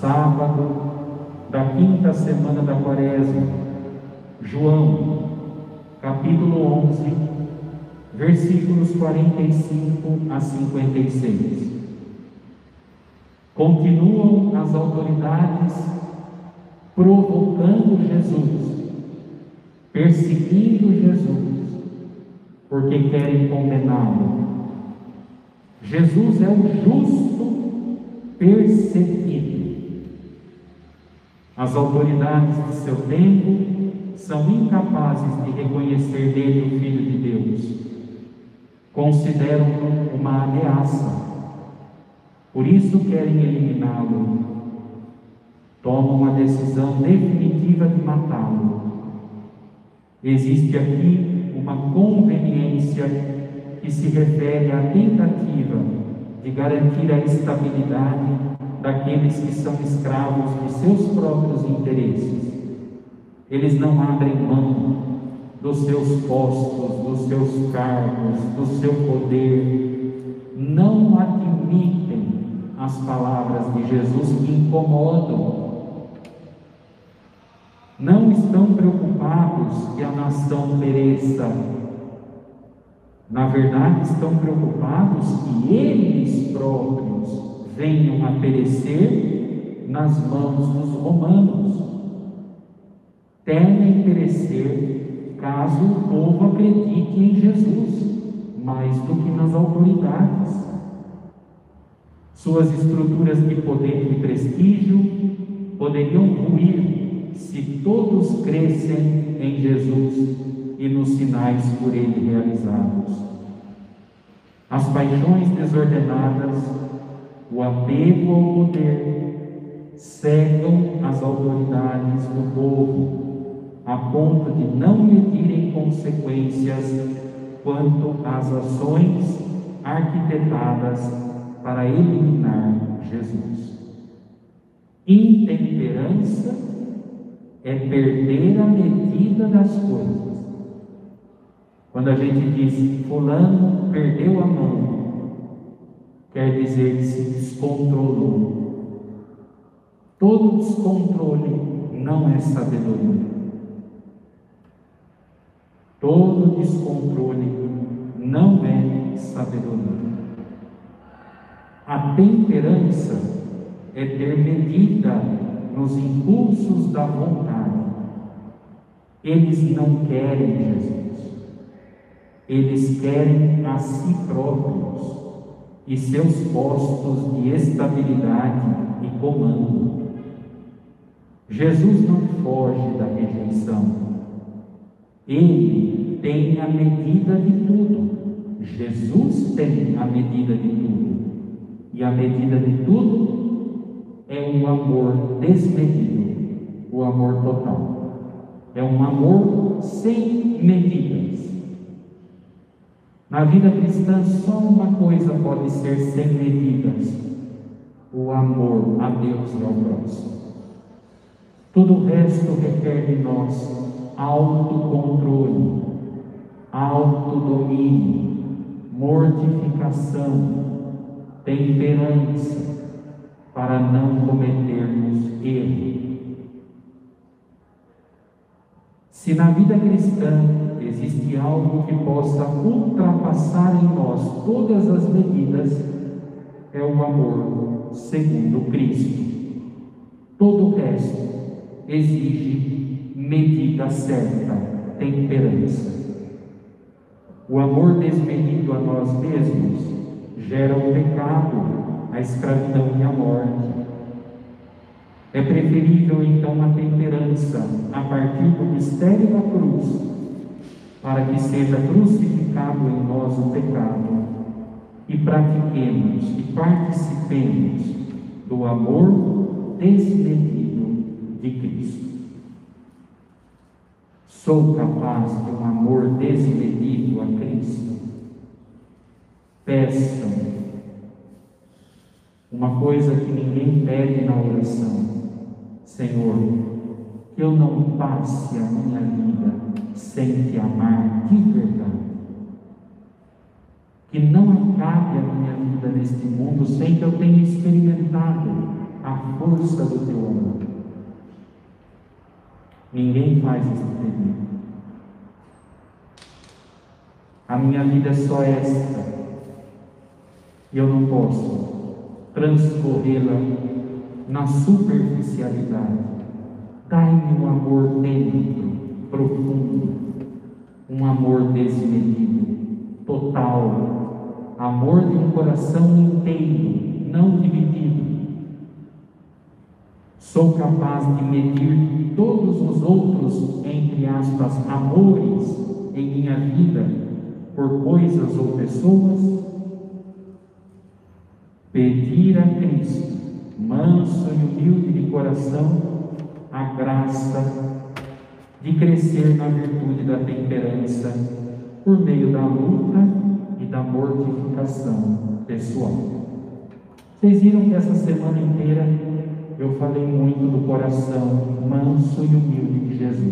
sábado da quinta semana da quaresma, João, capítulo 11, versículos 45 a 56. Continuam as autoridades provocando Jesus, perseguindo Jesus, porque querem condená-lo. Jesus é o justo perseguido. As autoridades de seu tempo são incapazes de reconhecer nele o Filho de Deus. Consideram-no uma ameaça. Por isso querem eliminá-lo. Tomam a decisão definitiva de matá-lo. Existe aqui uma conveniência que se refere à tentativa de garantir a estabilidade daqueles que são escravos de seus próprios interesses. Eles não abrem mão dos seus postos, dos seus cargos, do seu poder, não admitem as palavras de Jesus que incomodam. Não estão preocupados que a nação pereça, na verdade, estão preocupados que eles próprios venham a perecer nas mãos dos romanos. Temem perecer caso o povo acredite em Jesus, mais do que nas autoridades. Suas estruturas de poder e prestígio poderiam ruir se todos crescem em Jesus e nos sinais por ele realizados. As paixões desordenadas, o apego ao poder, cegam as autoridades do povo, a ponto de não medirem consequências quanto às ações arquitetadas para eliminar Jesus. Intemperança é perder a medida das coisas quando a gente diz fulano perdeu a mão, quer dizer que se descontrolou. Todo descontrole não é sabedoria. Todo descontrole não é sabedoria. A temperança é ter medida nos impulsos da vontade. Eles não querem Jesus. Eles querem a si próprios e seus postos de estabilidade e comando. Jesus não foge da rejeição. Ele tem a medida de tudo. Jesus tem a medida de tudo. E a medida de tudo é um amor desmedido, o amor total. É um amor sem medidas. Na vida cristã, só uma coisa pode ser sem medidas: o amor a Deus e ao próximo. Todo o resto requer de nós autocontrole, autodomínio, mortificação, temperança, para não cometermos erro. Se na vida cristã existe algo que possa ultrapassar em nós todas as medidas, é o amor segundo Cristo. Todo o resto exige medida certa, temperança. O amor desmedido a nós mesmos gera o pecado, a escravidão e a morte. É preferível então a temperança a partir do mistério da cruz para que seja crucificado em nós o pecado e pratiquemos e participemos do amor desmedido de Cristo. Sou capaz de um amor desmedido a Cristo. Peçam uma coisa que ninguém pede na oração. Senhor, que eu não passe a Que não acabe a minha vida neste mundo sem que eu tenha experimentado a força do teu amor. Ninguém faz isso comigo. A minha vida é só esta. E eu não posso transcorrê-la na superficialidade. Dai-me um amor dentro, profundo, um amor desmedido, total, amor de um coração inteiro, não dividido. Sou capaz de medir todos os outros, entre aspas, amores em minha vida por coisas ou pessoas, pedir a Cristo, manso e humilde de coração, a graça de crescer na virtude da temperança por meio da luta da mortificação pessoal. Vocês viram que essa semana inteira eu falei muito do coração manso e humilde de Jesus.